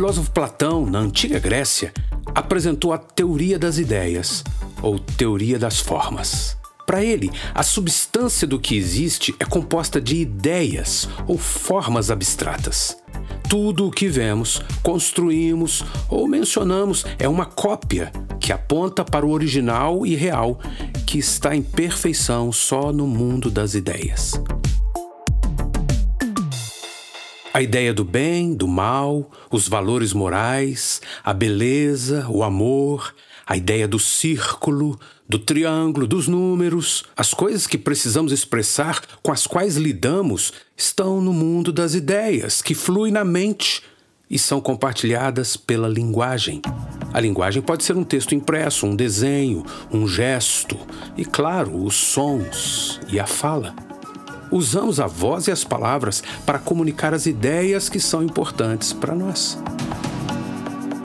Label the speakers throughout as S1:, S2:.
S1: filósofo Platão, na antiga Grécia, apresentou a teoria das ideias, ou teoria das formas. Para ele, a substância do que existe é composta de ideias ou formas abstratas. Tudo o que vemos, construímos ou mencionamos é uma cópia que aponta para o original e real, que está em perfeição só no mundo das ideias. A ideia do bem, do mal, os valores morais, a beleza, o amor, a ideia do círculo, do triângulo, dos números, as coisas que precisamos expressar, com as quais lidamos, estão no mundo das ideias, que flui na mente e são compartilhadas pela linguagem. A linguagem pode ser um texto impresso, um desenho, um gesto e, claro, os sons e a fala. Usamos a voz e as palavras para comunicar as ideias que são importantes para nós.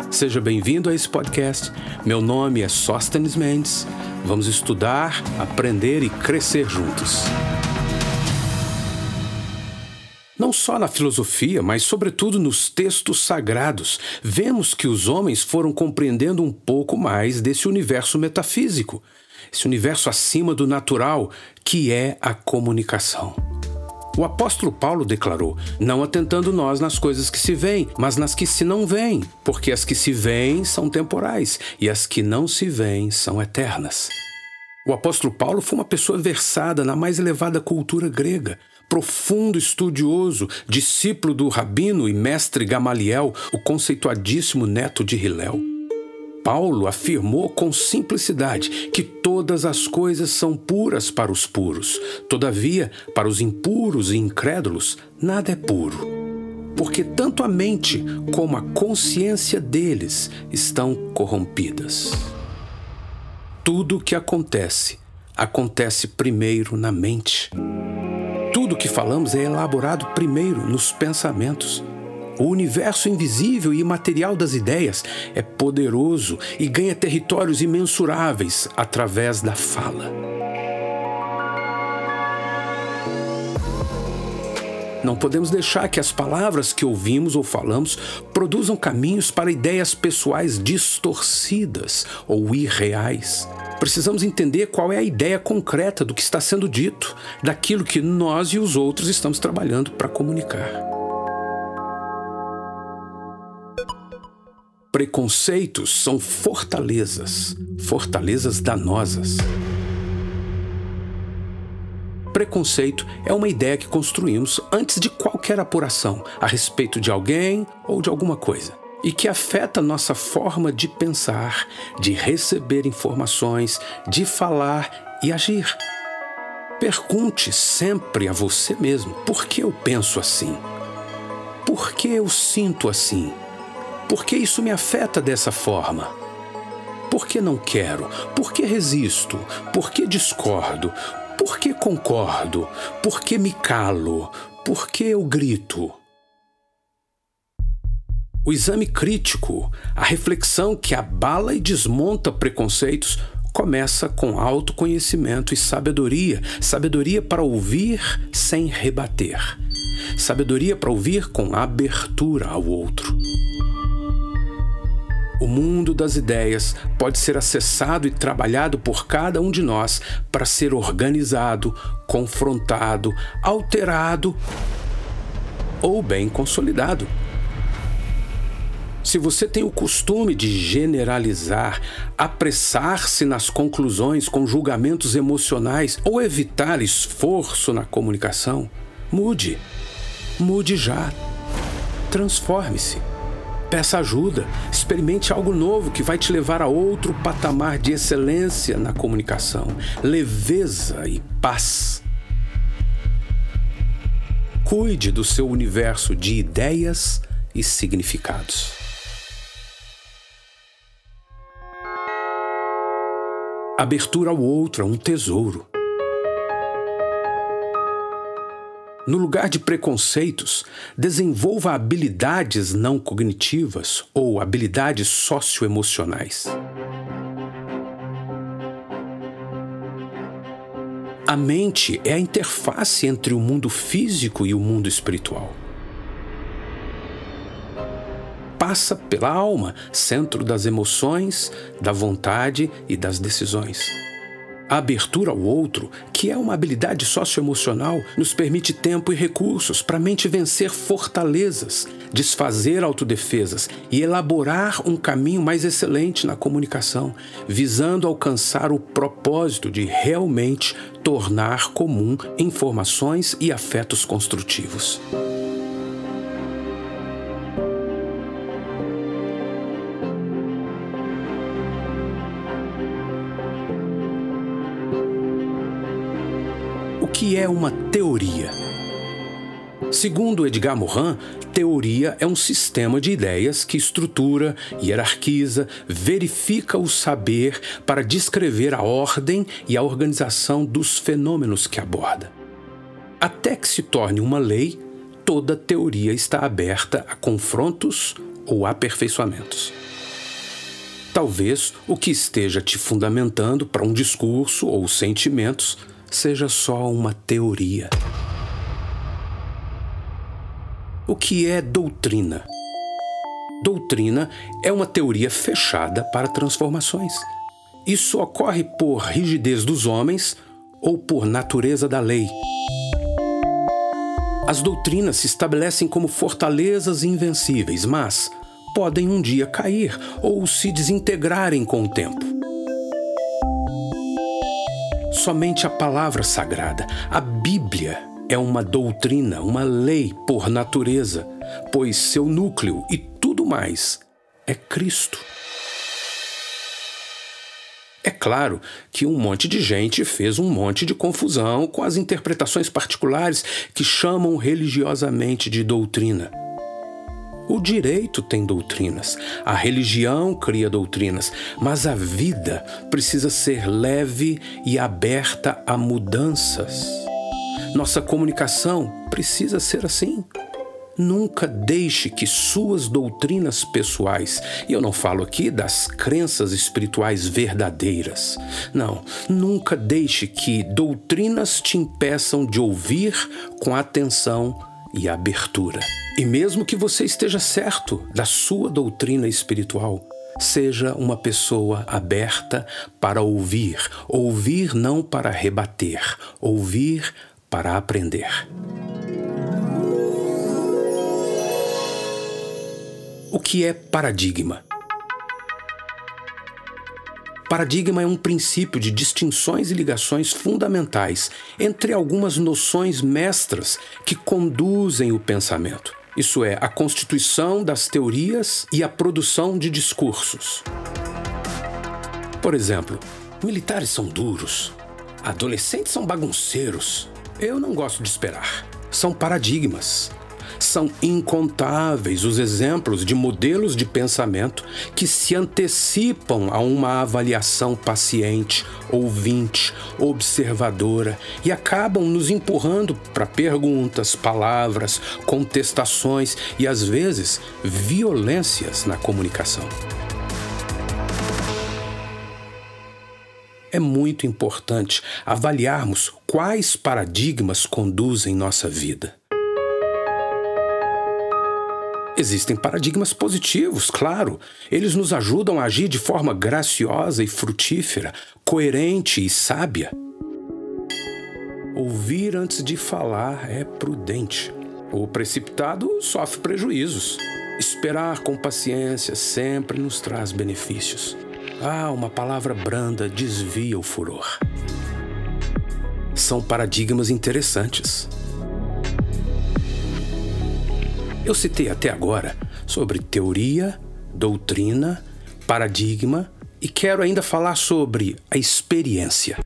S1: Seja bem-vindo a esse podcast. Meu nome é Sóstenes Mendes. Vamos estudar, aprender e crescer juntos. Não só na filosofia, mas sobretudo nos textos sagrados, vemos que os homens foram compreendendo um pouco mais desse universo metafísico esse universo acima do natural, que é a comunicação. O apóstolo Paulo declarou: Não atentando nós nas coisas que se veem, mas nas que se não veem, porque as que se veem são temporais e as que não se veem são eternas. O apóstolo Paulo foi uma pessoa versada na mais elevada cultura grega, profundo estudioso, discípulo do rabino e mestre Gamaliel, o conceituadíssimo neto de Hilel. Paulo afirmou com simplicidade que todas as coisas são puras para os puros. Todavia, para os impuros e incrédulos, nada é puro. Porque tanto a mente como a consciência deles estão corrompidas. Tudo o que acontece, acontece primeiro na mente. Tudo o que falamos é elaborado primeiro nos pensamentos. O universo invisível e imaterial das ideias é poderoso e ganha territórios imensuráveis através da fala. Não podemos deixar que as palavras que ouvimos ou falamos produzam caminhos para ideias pessoais distorcidas ou irreais. Precisamos entender qual é a ideia concreta do que está sendo dito, daquilo que nós e os outros estamos trabalhando para comunicar. Preconceitos são fortalezas, fortalezas danosas. Preconceito é uma ideia que construímos antes de qualquer apuração a respeito de alguém ou de alguma coisa e que afeta nossa forma de pensar, de receber informações, de falar e agir. Pergunte sempre a você mesmo: por que eu penso assim? Por que eu sinto assim? Por que isso me afeta dessa forma? Por que não quero? Por que resisto? Por que discordo? Por que concordo? Por que me calo? Por que eu grito? O exame crítico, a reflexão que abala e desmonta preconceitos, começa com autoconhecimento e sabedoria sabedoria para ouvir sem rebater, sabedoria para ouvir com abertura ao outro. O mundo das ideias pode ser acessado e trabalhado por cada um de nós para ser organizado, confrontado, alterado ou bem consolidado. Se você tem o costume de generalizar, apressar-se nas conclusões com julgamentos emocionais ou evitar esforço na comunicação, mude. Mude já. Transforme-se. Peça ajuda, experimente algo novo que vai te levar a outro patamar de excelência na comunicação, leveza e paz. Cuide do seu universo de ideias e significados. Abertura ao outro é um tesouro. No lugar de preconceitos, desenvolva habilidades não cognitivas ou habilidades socioemocionais. A mente é a interface entre o mundo físico e o mundo espiritual. passa pela alma, centro das emoções, da vontade e das decisões. A abertura ao outro, que é uma habilidade socioemocional, nos permite tempo e recursos para a mente vencer fortalezas, desfazer autodefesas e elaborar um caminho mais excelente na comunicação, visando alcançar o propósito de realmente tornar comum informações e afetos construtivos. É uma teoria? Segundo Edgar Morin, teoria é um sistema de ideias que estrutura, hierarquiza, verifica o saber para descrever a ordem e a organização dos fenômenos que aborda. Até que se torne uma lei, toda teoria está aberta a confrontos ou aperfeiçoamentos. Talvez o que esteja te fundamentando para um discurso ou sentimentos seja só uma teoria. O que é doutrina? Doutrina é uma teoria fechada para transformações. Isso ocorre por rigidez dos homens ou por natureza da lei. As doutrinas se estabelecem como fortalezas invencíveis, mas podem um dia cair ou se desintegrarem com o tempo somente a palavra sagrada. A Bíblia é uma doutrina, uma lei por natureza, pois seu núcleo e tudo mais é Cristo. É claro que um monte de gente fez um monte de confusão com as interpretações particulares que chamam religiosamente de doutrina. O direito tem doutrinas, a religião cria doutrinas, mas a vida precisa ser leve e aberta a mudanças. Nossa comunicação precisa ser assim. Nunca deixe que suas doutrinas pessoais, e eu não falo aqui das crenças espirituais verdadeiras, não, nunca deixe que doutrinas te impeçam de ouvir com atenção e abertura. E mesmo que você esteja certo da sua doutrina espiritual, seja uma pessoa aberta para ouvir, ouvir não para rebater, ouvir para aprender. O que é paradigma? Paradigma é um princípio de distinções e ligações fundamentais entre algumas noções mestras que conduzem o pensamento. Isso é, a constituição das teorias e a produção de discursos. Por exemplo, militares são duros, adolescentes são bagunceiros. Eu não gosto de esperar. São paradigmas. São incontáveis os exemplos de modelos de pensamento que se antecipam a uma avaliação paciente, ouvinte, observadora e acabam nos empurrando para perguntas, palavras, contestações e às vezes violências na comunicação. é muito importante avaliarmos quais paradigmas conduzem nossa vida. Existem paradigmas positivos, claro. Eles nos ajudam a agir de forma graciosa e frutífera, coerente e sábia. Ouvir antes de falar é prudente. O precipitado sofre prejuízos. Esperar com paciência sempre nos traz benefícios. Ah, uma palavra branda desvia o furor. São paradigmas interessantes. Eu citei até agora sobre teoria, doutrina, paradigma e quero ainda falar sobre a experiência.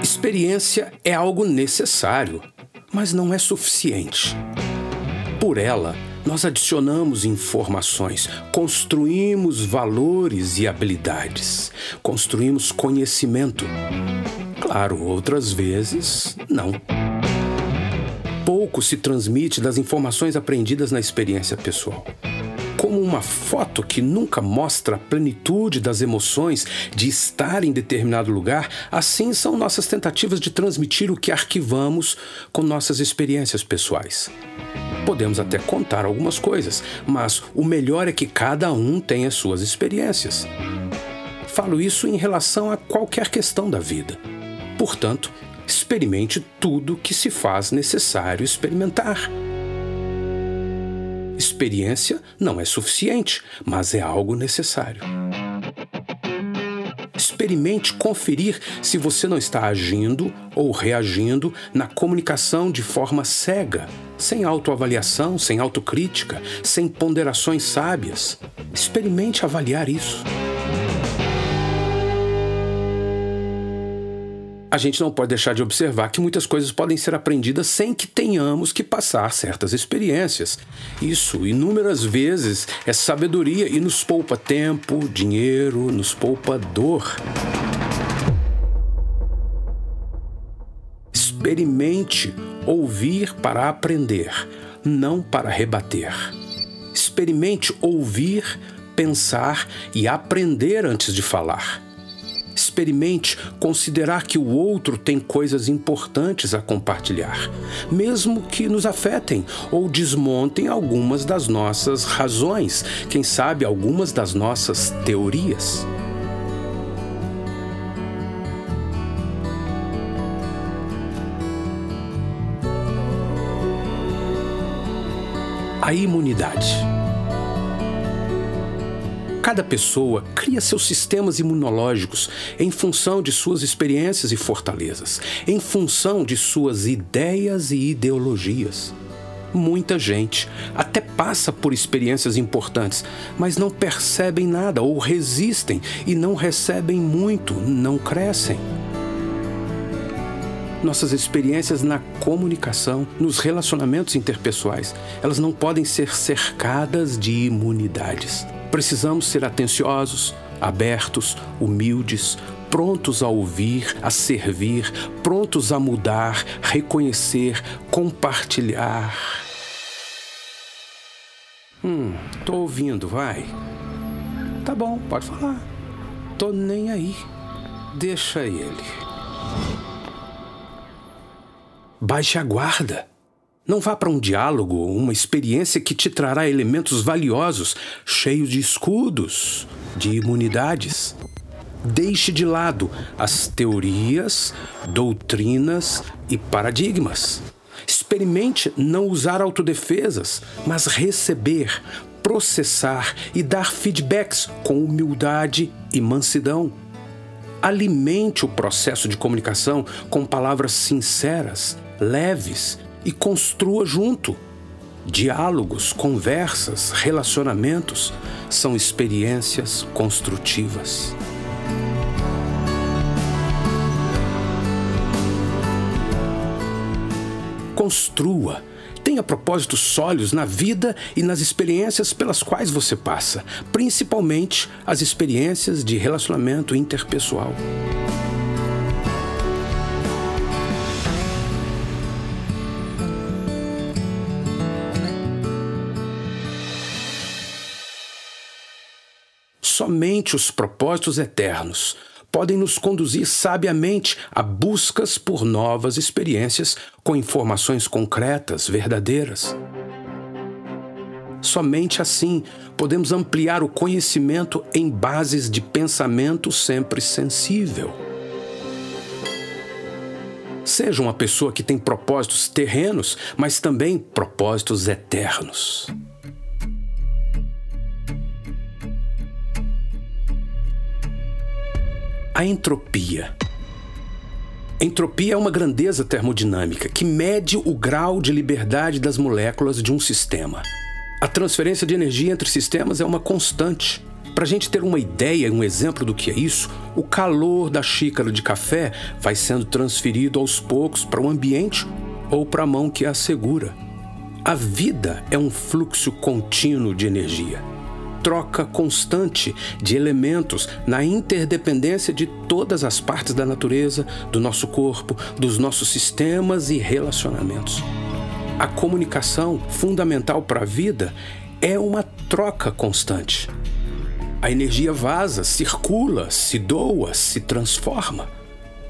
S1: Experiência é algo necessário, mas não é suficiente. Por ela, nós adicionamos informações, construímos valores e habilidades, construímos conhecimento. Claro, outras vezes não. Pouco se transmite das informações aprendidas na experiência pessoal. Como uma foto que nunca mostra a plenitude das emoções de estar em determinado lugar, assim são nossas tentativas de transmitir o que arquivamos com nossas experiências pessoais. Podemos até contar algumas coisas, mas o melhor é que cada um tenha suas experiências. Falo isso em relação a qualquer questão da vida. Portanto, experimente tudo que se faz necessário experimentar. Experiência não é suficiente, mas é algo necessário. Experimente conferir se você não está agindo ou reagindo na comunicação de forma cega, sem autoavaliação, sem autocrítica, sem ponderações sábias. Experimente avaliar isso. A gente não pode deixar de observar que muitas coisas podem ser aprendidas sem que tenhamos que passar certas experiências. Isso, inúmeras vezes, é sabedoria e nos poupa tempo, dinheiro, nos poupa dor. Experimente ouvir para aprender, não para rebater. Experimente ouvir, pensar e aprender antes de falar. Experimente considerar que o outro tem coisas importantes a compartilhar, mesmo que nos afetem ou desmontem algumas das nossas razões, quem sabe algumas das nossas teorias. A imunidade. Cada pessoa cria seus sistemas imunológicos em função de suas experiências e fortalezas, em função de suas ideias e ideologias. Muita gente até passa por experiências importantes, mas não percebem nada ou resistem e não recebem muito, não crescem nossas experiências na comunicação, nos relacionamentos interpessoais, elas não podem ser cercadas de imunidades. Precisamos ser atenciosos, abertos, humildes, prontos a ouvir, a servir, prontos a mudar, reconhecer, compartilhar. Hum, tô ouvindo, vai. Tá bom, pode falar. Tô nem aí. Deixa ele. Baixe a guarda. Não vá para um diálogo, uma experiência que te trará elementos valiosos, cheios de escudos, de imunidades. Deixe de lado as teorias, doutrinas e paradigmas. Experimente não usar autodefesas, mas receber, processar e dar feedbacks com humildade e mansidão. Alimente o processo de comunicação com palavras sinceras, leves e construa junto. Diálogos, conversas, relacionamentos são experiências construtivas. Construa. Tenha propósitos sólidos na vida e nas experiências pelas quais você passa, principalmente as experiências de relacionamento interpessoal. Somente os propósitos eternos podem nos conduzir sabiamente a buscas por novas experiências com informações concretas, verdadeiras. Somente assim podemos ampliar o conhecimento em bases de pensamento sempre sensível. Seja uma pessoa que tem propósitos terrenos, mas também propósitos eternos. A entropia. Entropia é uma grandeza termodinâmica que mede o grau de liberdade das moléculas de um sistema. A transferência de energia entre sistemas é uma constante. Para a gente ter uma ideia, um exemplo do que é isso, o calor da xícara de café vai sendo transferido aos poucos para o ambiente ou para a mão que a segura. A vida é um fluxo contínuo de energia troca constante de elementos na interdependência de todas as partes da natureza, do nosso corpo, dos nossos sistemas e relacionamentos. A comunicação, fundamental para a vida, é uma troca constante. A energia vaza, circula, se doa, se transforma.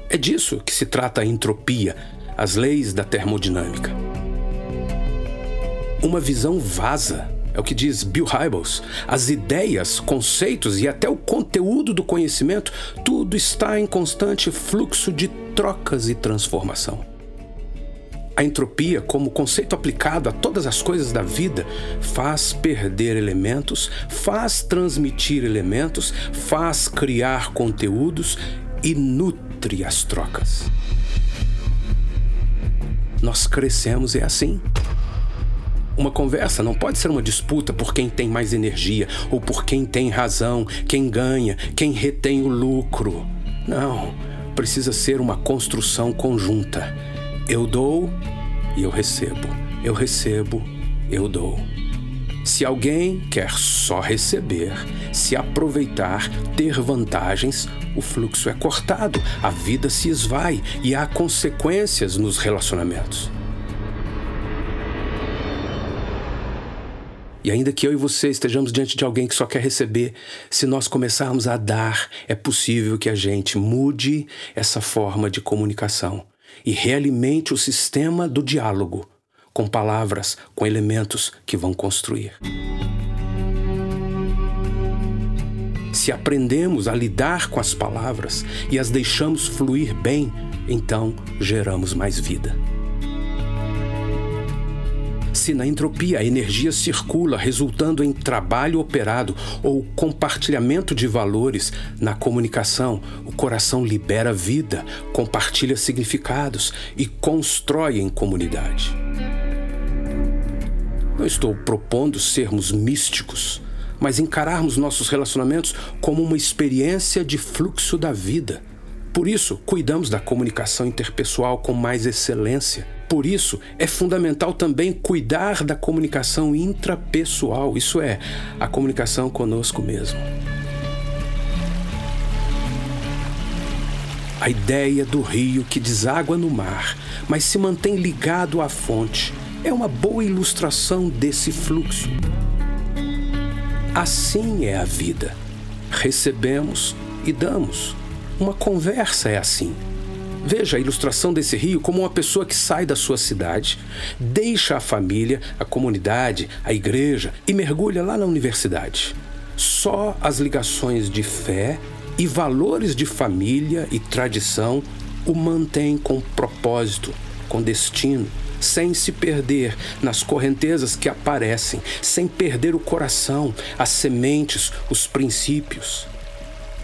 S1: É disso que se trata a entropia, as leis da termodinâmica. Uma visão vaza, é o que diz Bill Hybels. As ideias, conceitos e até o conteúdo do conhecimento, tudo está em constante fluxo de trocas e transformação. A entropia, como conceito aplicado a todas as coisas da vida, faz perder elementos, faz transmitir elementos, faz criar conteúdos e nutre as trocas. Nós crescemos é assim. Uma conversa não pode ser uma disputa por quem tem mais energia ou por quem tem razão, quem ganha, quem retém o lucro. Não, precisa ser uma construção conjunta. Eu dou e eu recebo. Eu recebo, eu dou. Se alguém quer só receber, se aproveitar, ter vantagens, o fluxo é cortado, a vida se esvai e há consequências nos relacionamentos. E ainda que eu e você estejamos diante de alguém que só quer receber, se nós começarmos a dar, é possível que a gente mude essa forma de comunicação e realimente o sistema do diálogo com palavras, com elementos que vão construir. Se aprendemos a lidar com as palavras e as deixamos fluir bem, então geramos mais vida. Se na entropia a energia circula, resultando em trabalho operado ou compartilhamento de valores na comunicação, o coração libera vida, compartilha significados e constrói em comunidade. Não estou propondo sermos místicos, mas encararmos nossos relacionamentos como uma experiência de fluxo da vida. Por isso, cuidamos da comunicação interpessoal com mais excelência por isso, é fundamental também cuidar da comunicação intrapessoal, isso é, a comunicação conosco mesmo. A ideia do rio que deságua no mar, mas se mantém ligado à fonte, é uma boa ilustração desse fluxo. Assim é a vida. Recebemos e damos. Uma conversa é assim. Veja a ilustração desse rio como uma pessoa que sai da sua cidade, deixa a família, a comunidade, a igreja e mergulha lá na universidade. Só as ligações de fé e valores de família e tradição o mantêm com propósito, com destino, sem se perder nas correntezas que aparecem, sem perder o coração, as sementes, os princípios.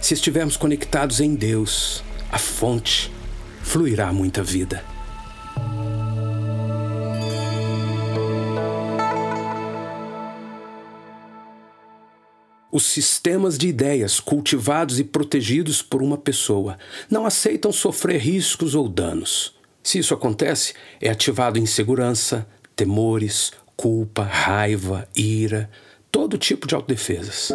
S1: Se estivermos conectados em Deus, a fonte, fluirá muita vida. Os sistemas de ideias cultivados e protegidos por uma pessoa não aceitam sofrer riscos ou danos. Se isso acontece, é ativado insegurança, temores, culpa, raiva, ira, todo tipo de autodefesas.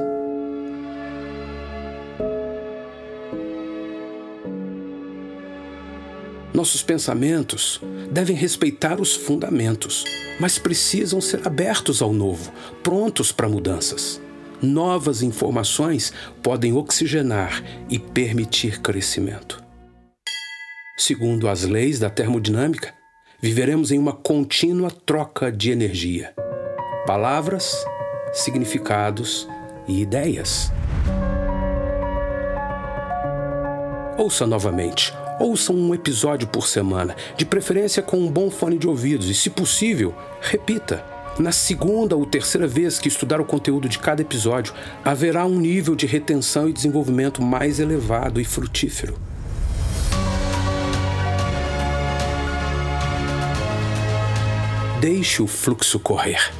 S1: Nossos pensamentos devem respeitar os fundamentos, mas precisam ser abertos ao novo, prontos para mudanças. Novas informações podem oxigenar e permitir crescimento. Segundo as leis da termodinâmica, viveremos em uma contínua troca de energia. Palavras, significados e ideias. Ouça novamente Ouçam um episódio por semana, de preferência com um bom fone de ouvidos e, se possível, repita. Na segunda ou terceira vez que estudar o conteúdo de cada episódio, haverá um nível de retenção e desenvolvimento mais elevado e frutífero. Deixe o fluxo correr.